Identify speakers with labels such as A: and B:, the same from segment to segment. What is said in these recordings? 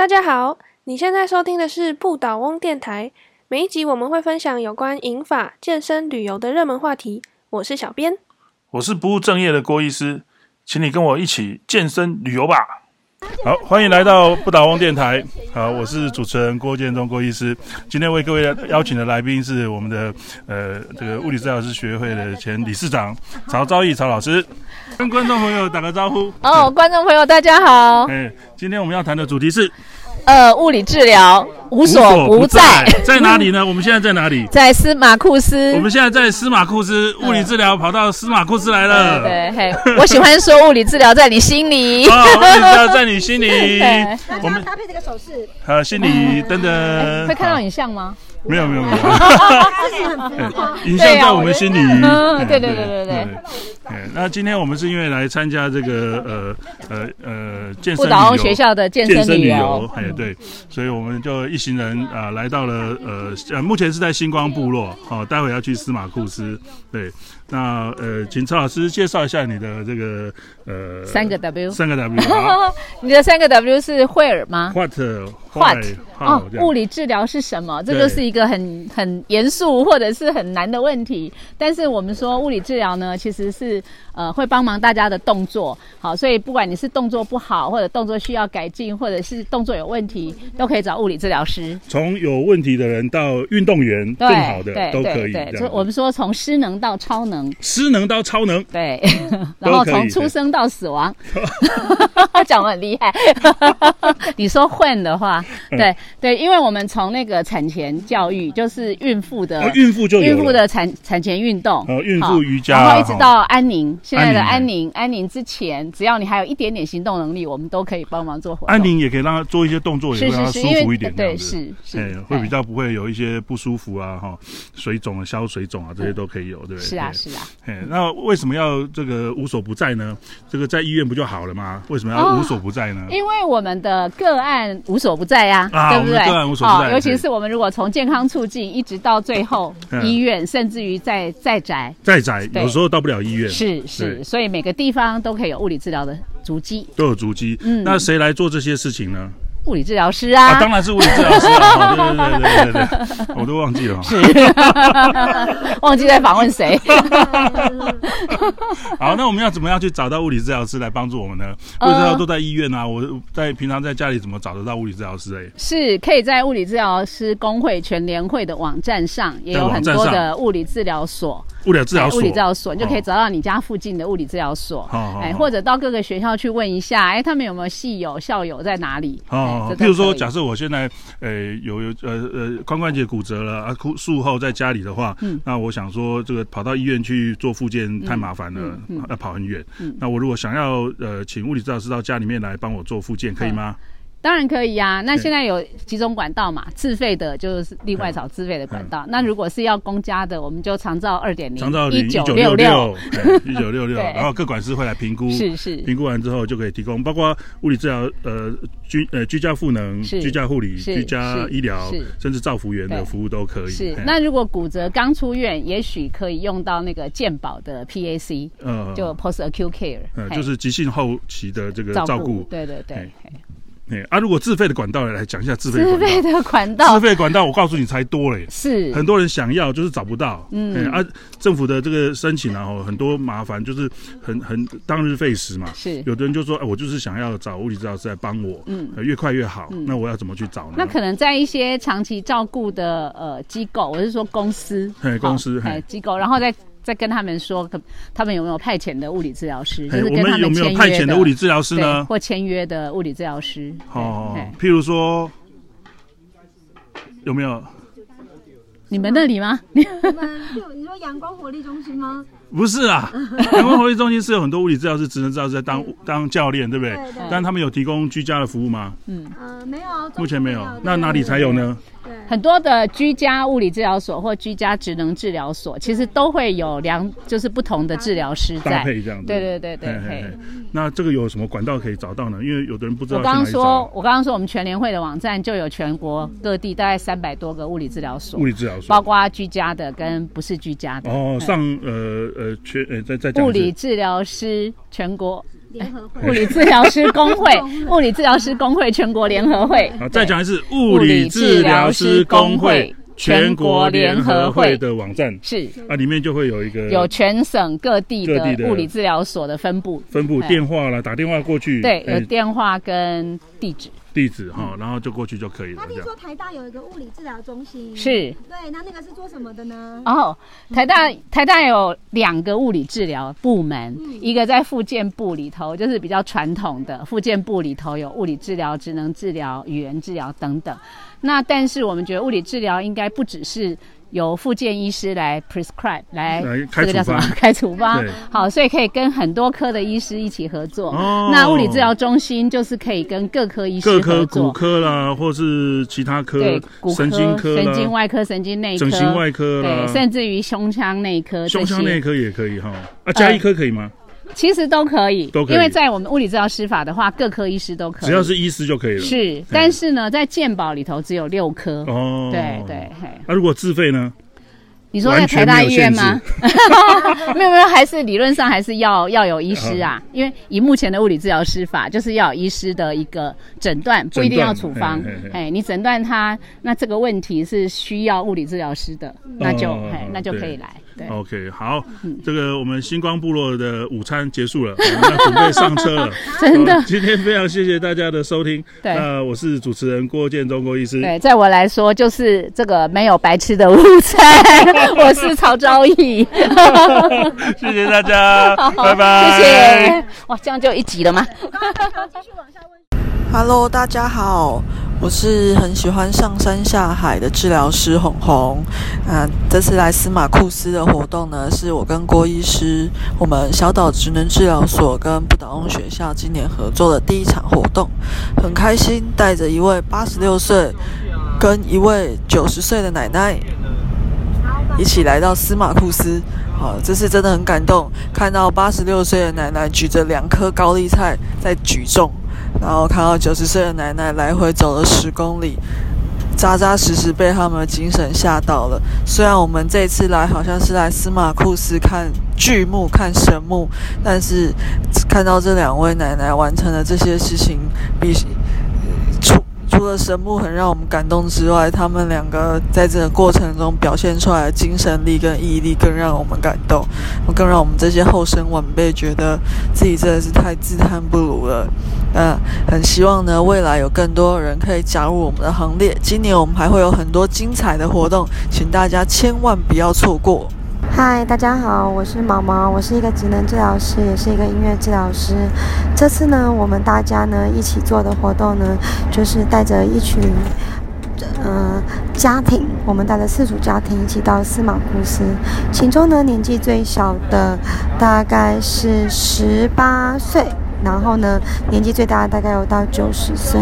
A: 大家好，你现在收听的是不倒翁电台。每一集我们会分享有关饮法、健身、旅游的热门话题。我是小编，
B: 我是不务正业的郭医师，请你跟我一起健身旅游吧。好，欢迎来到不倒翁电台。好，我是主持人郭建中郭医师。今天为各位邀请的来宾是我们的呃这个物理治疗师学会的前理事长曹昭义曹老师，跟观众朋友打个招呼。
C: 哦，观众朋友大家好。
B: 哎，今天我们要谈的主题是。
C: 呃，物理治疗无所不在，
B: 在哪里呢？我们现在在哪里？
C: 在司马库斯。
B: 我们现在在司马库斯，物理治疗跑到司马库斯来了。
C: 对，嘿，我喜欢说物理治疗在你心里。
B: 啊，物理治疗在你心里。
D: 我们搭配这个手势。
B: 好，心里等等。
C: 会看到影像吗？
B: 没有没有没有，影像在我们心里。
C: 对对对对对。
B: 那今天我们是因为来参加这个呃呃呃健身
C: 旅游学校的健身旅游，
B: 哎对，所以我们就一行人啊来到了呃呃目前是在星光部落，好，待会要去司马库斯，对。那呃，请曹老师介绍一下你的这个呃
C: 三个 W，
B: 三个 W，
C: 你的三个 W 是惠尔吗
B: ？What？What？
C: 哦，物理治疗是什么？这个是一个很很严肃或者是很难的问题。但是我们说物理治疗呢，其实是呃会帮忙大家的动作。好，所以不管你是动作不好，或者动作需要改进，或者是动作有问题，都可以找物理治疗师。
B: 从有问题的人到运动员更好的都可以。
C: 对，我们说从失能到超能。
B: 失能到超能，
C: 对，然后从出生到死亡，讲的很厉害。你说混的话，对对，因为我们从那个产前教育，就是孕妇的
B: 孕妇就
C: 孕妇的产产前运动，
B: 孕妇瑜伽，
C: 然后一直到安宁，现在的安宁，安宁之前，只要你还有一点点行动能力，我们都可以帮忙做活动。
B: 安宁也可以让他做一些动作，也会让他舒服一点，
C: 对，是是，
B: 会比较不会有一些不舒服啊，哈，水肿啊，消水肿啊，这些都可以有，对不对？
C: 是啊，是啊。
B: 那为什么要这个无所不在呢？这个在医院不就好了吗？为什么要无所不在呢？
C: 因为我们的个案无所不在呀，对不对？
B: 个案无所不在，
C: 尤其是我们如果从健康促进一直到最后 医院，甚至于在在宅，
B: 在宅有时候到不了医院，
C: 是是，所以每个地方都可以有物理治疗的足迹，
B: 都有足迹。嗯，那谁来做这些事情呢？
C: 物理治疗师啊，
B: 当然是物理治疗师 了。对对对对对，我都忘记了，
C: 是忘记在访问谁。
B: 好，那我们要怎么样去找到物理治疗师来帮助我们呢？物理治疗都在医院啊，我在平常在家里怎么找得到物理治疗师？哎，
C: 是可以在物理治疗师工会全联会的网站上，也有很多的物理治疗所。
B: 物理治疗所，
C: 物理治疗所，你就可以找到你家附近的物理治疗所。哎，或者到各个学校去问一下，哎，他们有没有系友、校友在哪里？
B: 哦，譬如说，假设我现在，呃，有有呃呃髋关节骨折了啊，术后在家里的话，那我想说，这个跑到医院去做复健太麻烦了，要跑很远。那我如果想要呃，请物理治疗师到家里面来帮我做复健，可以吗？
C: 当然可以呀，那现在有几种管道嘛，自费的就是另外找自费的管道。那如果是要公家的，我们就长照二点零，
B: 长照一九六六，一九六六，然后各管师会来评估，
C: 是是，
B: 评估完之后就可以提供，包括物理治疗，呃居呃居家赋能、居家护理、居家医疗，甚至造福员的服务都可以。
C: 是，那如果骨折刚出院，也许可以用到那个健保的 PAC，嗯，就 Post Acute Care，
B: 嗯，就是急性后期的这个照顾。
C: 对对对。
B: 哎啊！如果自费的管道来讲一下自费
C: 自费的管道，
B: 自费管道，我告诉你才多嘞，
C: 是
B: 很多人想要，就是找不到。嗯啊，政府的这个申请然后很多麻烦，就是很很当日费时嘛。
C: 是
B: 有的人就说，哎，我就是想要找物理治疗师来帮我，嗯，越快越好。那我要怎么去找呢？
C: 那可能在一些长期照顾的呃机构，我是说公司，
B: 哎，公司
C: 哎机构，然后再。再跟他们说，他们有没有派遣的物理治疗师？就是
B: 跟他们有没有派遣的物理治疗师呢？
C: 或签约的物理治疗师？
B: 哦，譬如说有没有？
C: 你们那里吗？
D: 你们你说阳光活力中心吗？
B: 不是啊，阳光活力中心是有很多物理治疗师、职能治疗师在当当教练，对不对？但他们有提供居家的服务吗？
D: 嗯，呃，没有，
B: 目前没有。那哪里才有呢？
C: 很多的居家物理治疗所或居家职能治疗所，其实都会有两，就是不同的治疗师
B: 搭配这样。
C: 对对对对。
B: 那这个有什么管道可以找到呢？因为有的人不知道。
C: 我刚刚说，我刚刚说，我们全联会的网站就有全国各地大概三百多个物理治疗所，
B: 物理治疗所，
C: 包括居家的跟不是居家的。
B: 哦，上呃呃全呃在在
C: 物理治疗师全国。
D: 联合会
C: 物理治疗师工会，物理治疗师工会全国联合会。
B: 好，再讲一次，物理治疗师工会全国联合会的网站
C: 是
B: 啊，里面就会有一个
C: 有全省各地
B: 的
C: 的物理治疗所的分布，
B: 分布
C: 哎
B: 电话啦，打电话过去，
C: 对，有
B: 哎
C: 电话跟地址。
B: 地址哈，然后就过去就可以了
D: 他，听说。台大有一个物理治疗中心，
C: 是
D: 对，那那个是做什么的呢？
C: 哦，台大台大有两个物理治疗部门，一个在复健部里头，就是比较传统的复健部里头有物理治疗、职能治疗、语言治疗等等。那但是我们觉得物理治疗应该不只是由复健医师来 prescribe 来这个叫什么开处方，好，所以可以跟很多科的医师一起合作。
B: 哦
C: 那物理治疗中心就是可以跟各科医师
B: 各科骨。科啦，或是其他科
C: 对，骨科、
B: 神经科、
C: 神经外科、神经内科、
B: 整形外科
C: 对，，甚至于胸腔内科，
B: 胸腔内科也可以哈。啊，加一科可以吗？
C: 其实都可以，
B: 都可以
C: 因为在我们物理治疗师法的话，各科医师都可以，
B: 只要是医师就可以了。
C: 是，但是呢，在健保里头只有六科。
B: 哦，
C: 对对，嘿，
B: 那如果自费呢？
C: 你说在台大医院吗？没有没有，还是理论上还是要要有医师啊，因为以目前的物理治疗师法，就是要有医师的一个诊断，不一定要处方
B: 嘿嘿嘿。
C: 哎，你诊断他，那这个问题是需要物理治疗师的，那就
B: 哦
C: 哎，那就可以来。对
B: ，OK，好，
C: 嗯
B: 这个我们星光部落的午餐结束了，我们要准备上车了。
C: 真的
B: 今天非常谢谢大家的收听。
C: 对
B: 那我是主持人郭建中郭医师。
C: 对，在我来说就是这个没有白吃的午餐。我是曹昭义，
B: 谢谢大家，拜拜。
C: 谢谢。哇，这样就一集了吗？
D: 继续往下问。
E: Hello，大家好，我是很喜欢上山下海的治疗师红红。啊，这次来司马库斯的活动呢，是我跟郭医师，我们小岛职能治疗所跟不倒翁学校今年合作的第一场活动，很开心，带着一位八十六岁跟一位九十岁的奶奶一起来到司马库斯。好，这次真的很感动，看到八十六岁的奶奶举着两颗高丽菜在举重，然后看到九十岁的奶奶来回走了十公里，扎扎实实被他们的精神吓到了。虽然我们这次来好像是来司马库斯看巨木、看神木，但是看到这两位奶奶完成了这些事情，比除了神木很让我们感动之外，他们两个在这个过程中表现出来的精神力跟毅力更让我们感动，更让我们这些后生晚辈觉得自己真的是太自叹不如了。嗯很希望呢，未来有更多人可以加入我们的行列。今年我们还会有很多精彩的活动，请大家千万不要错过。
F: 嗨，大家好，我是毛毛，我是一个职能治疗师，也是一个音乐治疗师。这次呢，我们大家呢一起做的活动呢，就是带着一群呃家庭，我们带着四组家庭一起到司马库斯，其中呢年纪最小的大概是十八岁，然后呢年纪最大大概有到九十岁。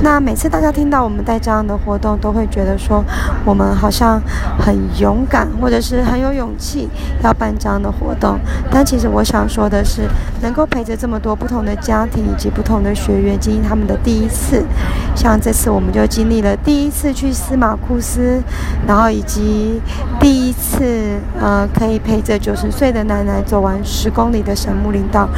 F: 那每次大家听到我们带这样的活动，都会觉得说我们好像很勇敢，或者是很有勇气要办这样的活动。但其实我想说的是，能够陪着这么多不同的家庭以及不同的学员经历他们的第一次，像这次我们就经历了第一次去司马库斯，然后以及第一次呃可以陪着九十岁的奶奶走完十公里的神木林道。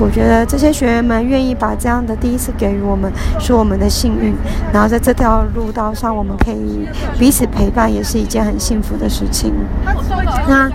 F: 我觉得这些学员们愿意把这样的第一次给予我们，是我们的幸运。然后在这条路道上，我们可以彼此陪伴，也是一件很幸福的事情。那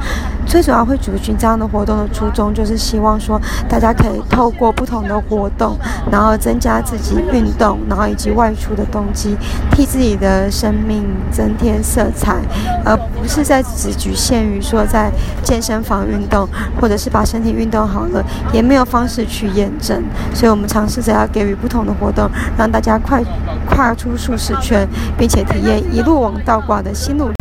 F: 最主要会举行这样的活动的初衷，就是希望说大家可以透过不同的活动，然后增加自己运动，然后以及外出的动机，替自己的生命增添色彩，而不是在只局限于说在健身房运动，或者是把身体运动好了，也没有方式去验证。所以我们尝试着要给予不同的活动，让大家快跨出舒适圈，并且体验一路往倒挂的心路。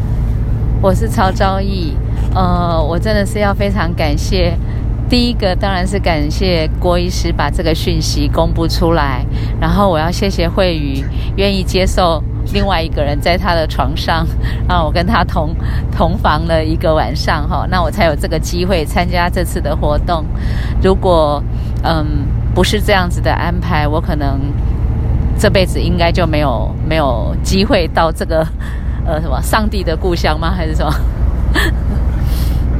C: 我是曹昭义，呃，我真的是要非常感谢。第一个当然是感谢郭医师把这个讯息公布出来，然后我要谢谢慧宇愿意接受另外一个人在他的床上，让我跟他同同房了一个晚上哈，那我才有这个机会参加这次的活动。如果嗯不是这样子的安排，我可能这辈子应该就没有没有机会到这个呃什么上帝的故乡吗？还是什么？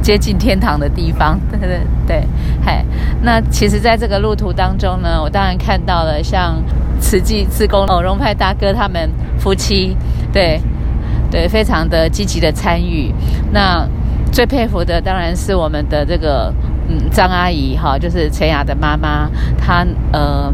C: 接近天堂的地方。对对对，嘿，那其实，在这个路途当中呢，我当然看到了像慈济自工偶荣派大哥他们夫妻，对对，非常的积极的参与。那最佩服的当然是我们的这个嗯张阿姨哈，就是陈雅的妈妈，她呃。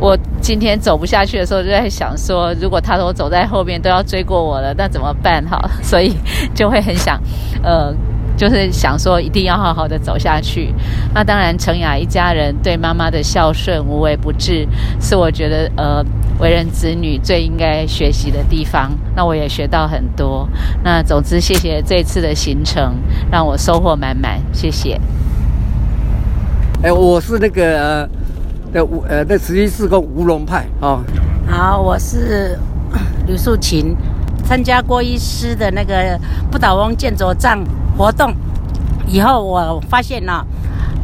C: 我今天走不下去的时候，就在想说，如果他说走在后面都要追过我了，那怎么办？哈，所以就会很想，呃，就是想说一定要好好的走下去。那当然，程雅一家人对妈妈的孝顺无微不至，是我觉得呃为人子女最应该学习的地方。那我也学到很多。那总之，谢谢这次的行程，让我收获满满。谢谢。
G: 哎，我是那个。的吴呃，那慈济四公吴龙派啊。
H: 好，我是吕素琴，参加郭医师的那个不倒翁健走杖活动以后，我发现了。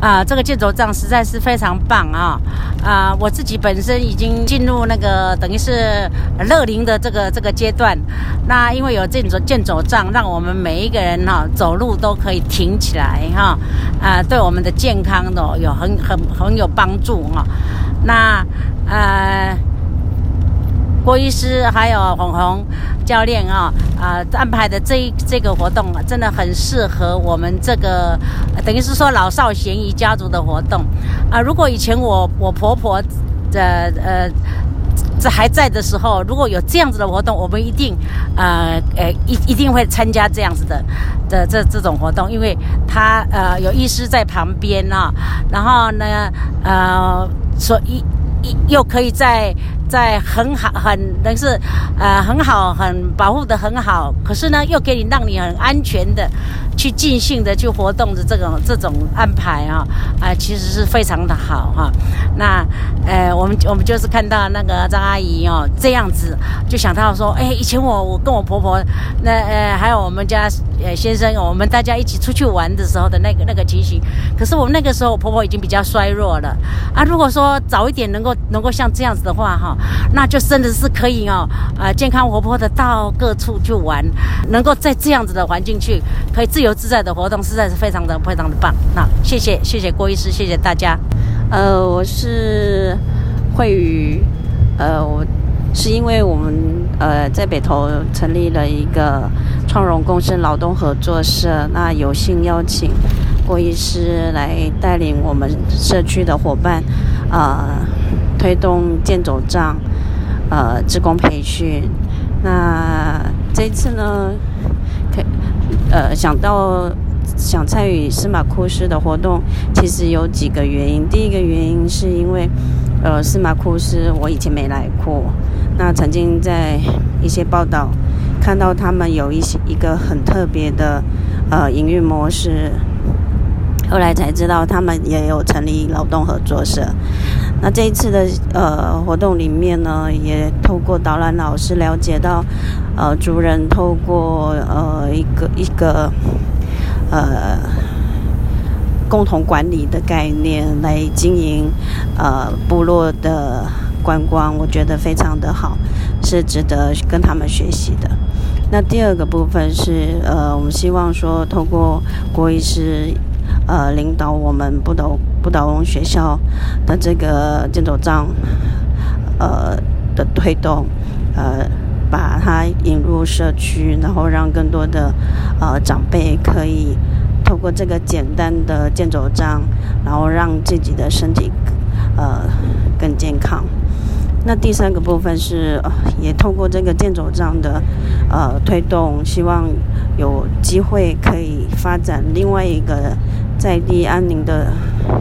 H: 啊，这个健走杖实在是非常棒啊！啊，我自己本身已经进入那个等于是乐龄的这个这个阶段，那因为有健走健走杖，让我们每一个人哈走路都可以挺起来哈，啊，对我们的健康的有很很很有帮助哈。那呃。郭医师还有红红教练啊啊安排的这这个活动真的很适合我们这个等于是说老少咸宜家族的活动啊。如果以前我我婆婆的呃这还在的时候，如果有这样子的活动，我们一定呃呃一一定会参加这样子的的这这种活动，因为他呃有医师在旁边啊，然后呢呃所以又可以在。在很好，很但是，呃，很好，很保护的很好。可是呢，又给你让你很安全的去尽兴的去活动的这种这种安排啊，啊，其实是非常的好哈。那，呃，我们我们就是看到那个张阿姨哦这样子，就想到说，哎，以前我我跟我婆婆，那呃还有我们家呃先生，我们大家一起出去玩的时候的那个那个情形。可是我们那个时候，我婆婆已经比较衰弱了啊。如果说早一点能够能够像这样子的话哈。那就真的是可以哦，呃，健康活泼的到各处去玩，能够在这样子的环境去，可以自由自在的活动，实在是非常的非常的棒。那谢谢谢谢郭医师，谢谢大家。
I: 呃，我是慧宇，呃，我是因为我们呃在北投成立了一个创荣共生劳动合作社，那有幸邀请郭医师来带领我们社区的伙伴，啊。推动健走杖，呃，职工培训。那这次呢，可呃想到想参与司马库斯的活动，其实有几个原因。第一个原因是因为，呃，司马库斯我以前没来过，那曾经在一些报道看到他们有一些一个很特别的呃营运模式。后来才知道他们也有成立劳动合作社。那这一次的呃活动里面呢，也透过导览老师了解到，呃，族人透过呃一个一个呃共同管理的概念来经营呃部落的观光，我觉得非常的好，是值得跟他们学习的。那第二个部分是呃，我们希望说透过郭医师。呃，领导我们不倒不倒翁学校的这个健走杖，呃的推动，呃，把它引入社区，然后让更多的呃长辈可以透过这个简单的健走杖，然后让自己的身体呃更健康。那第三个部分是，也透过这个健走杖的呃推动，希望有机会可以发展另外一个。在地安宁的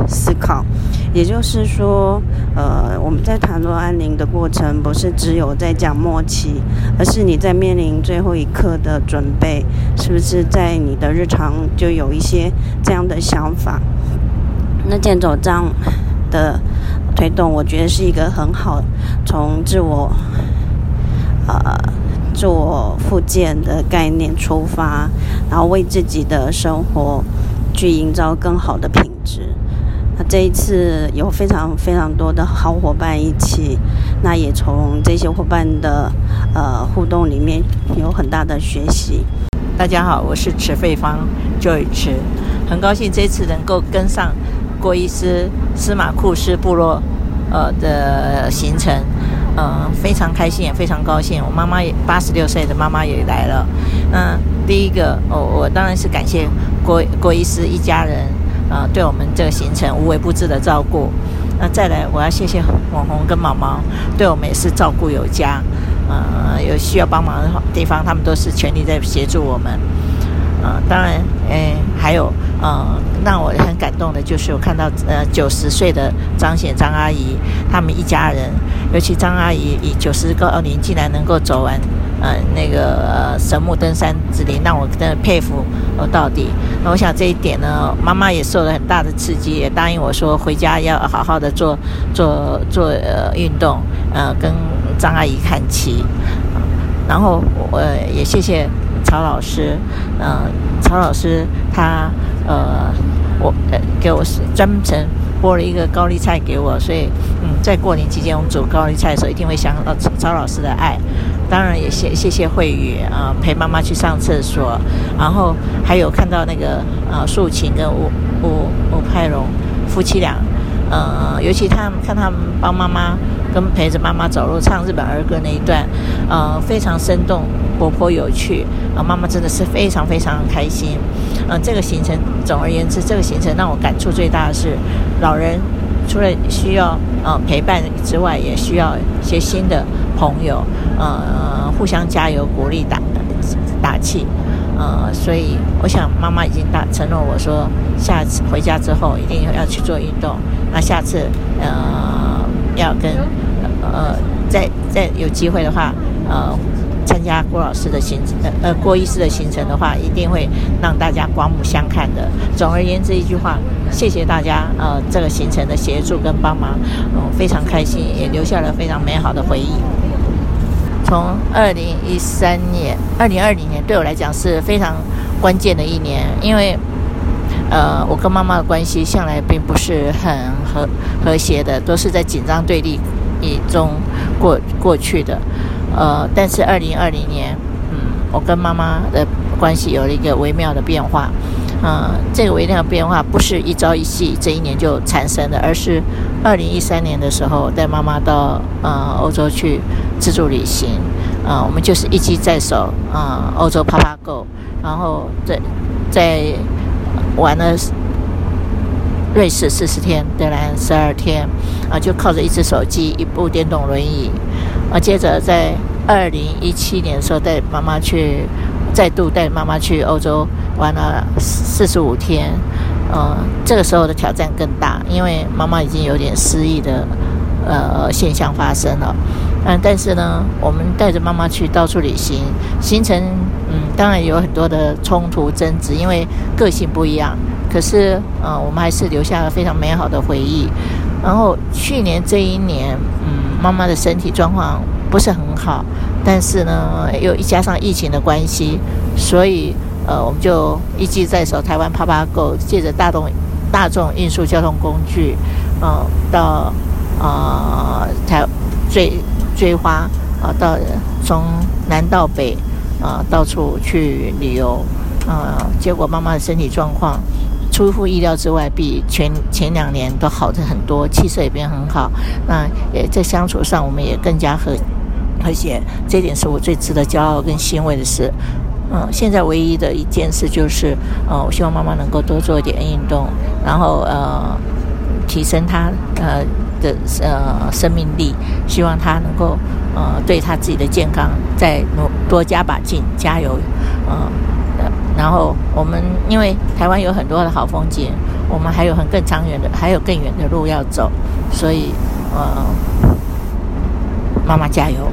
I: 思考，也就是说，呃，我们在谈论安宁的过程，不是只有在讲默契，而是你在面临最后一刻的准备，是不是在你的日常就有一些这样的想法？那健走杖的推动，我觉得是一个很好从自我，呃，自我复健的概念出发，然后为自己的生活。去营造更好的品质。那这一次有非常非常多的好伙伴一起，那也从这些伙伴的呃互动里面有很大的学习。
J: 大家好，我是池费芳 Joy 池。很高兴这次能够跟上郭医师司马库斯部落呃的行程，嗯，非常开心也非常高兴。我妈妈也八十六岁的妈妈也来了。那第一个，我我当然是感谢郭郭医师一家人，呃，对我们这个行程无微不至的照顾。那再来，我要谢谢网红跟毛毛，对我们也是照顾有加。呃，有需要帮忙的地方，他们都是全力在协助我们。呃，当然，诶，还有，呃，让我很感动的就是我看到，呃，九十岁的张显张阿姨，他们一家人，尤其张阿姨以九十高龄竟然能够走完，呃，那个神木登山之旅，让我真的佩服我到底。那我想这一点呢，妈妈也受了很大的刺激，也答应我说回家要好好的做做做呃运动，呃，跟张阿姨看齐。然后我也谢谢。曹老师，嗯，曹老师他呃，我呃给我专程拨了一个高丽菜给我，所以嗯，在过年期间我们煮高丽菜的时候，一定会想到曹老师的爱。当然也谢谢谢慧宇啊，陪妈妈去上厕所，然后还有看到那个呃素琴跟吴吴吴派荣夫妻俩，呃，尤其他看他们帮妈妈跟陪着妈妈走路唱日本儿歌那一段，呃，非常生动。活泼有趣啊！妈妈真的是非常非常开心。嗯，这个行程，总而言之，这个行程让我感触最大的是，老人除了需要呃陪伴之外，也需要一些新的朋友，呃，互相加油、鼓励、打打气。呃，所以我想妈妈已经大承诺我说，下次回家之后一定要去做运动。那下次呃要跟呃再再有机会的话，呃。参加郭老师的行程，呃，郭医师的行程的话，一定会让大家刮目相看的。总而言之，一句话，谢谢大家，呃，这个行程的协助跟帮忙，嗯，非常开心，也留下了非常美好的回忆。从二零一三年、二零二零年，对我来讲是非常关键的一年，因为，呃，我跟妈妈的关系向来并不是很和和谐的，都是在紧张对立以中过过去的。呃，但是二零二零年，嗯，我跟妈妈的关系有了一个微妙的变化。嗯，这个微妙变化不是一朝一夕，这一年就产生的，而是二零一三年的时候带妈妈到呃欧洲去自助旅行。啊，我们就是一机在手，啊，欧洲啪啪 Go，然后在在玩了瑞士四十天，德兰十二天，啊，就靠着一只手机，一部电动轮椅。啊，接着在二零一七年的时候带妈妈去，再度带妈妈去欧洲玩了四十五天，呃，这个时候的挑战更大，因为妈妈已经有点失忆的呃现象发生了。嗯，但是呢，我们带着妈妈去到处旅行，行程嗯，当然有很多的冲突争执，因为个性不一样。可是呃，我们还是留下了非常美好的回忆。然后去年这一年，妈妈的身体状况不是很好，但是呢，又一加上疫情的关系，所以呃，我们就一机在手，台湾啪啪 Go，借着大众大众运输交通工具，呃，到呃台追追花啊，到从南到北啊，到处去旅游啊，结果妈妈的身体状况。出乎意料之外，比前前两年都好的很多，气色也变很好。那也在相处上，我们也更加和和谐，这点是我最值得骄傲跟欣慰的事。嗯，现在唯一的一件事就是，呃，我希望妈妈能够多做一点运动，然后呃，提升她呃的呃生命力，希望她能够呃对她自己的健康再努多加把劲，加油，嗯。然后我们因为台湾有很多的好风景，我们还有很更长远的，还有更远的路要走，所以呃，妈妈加油。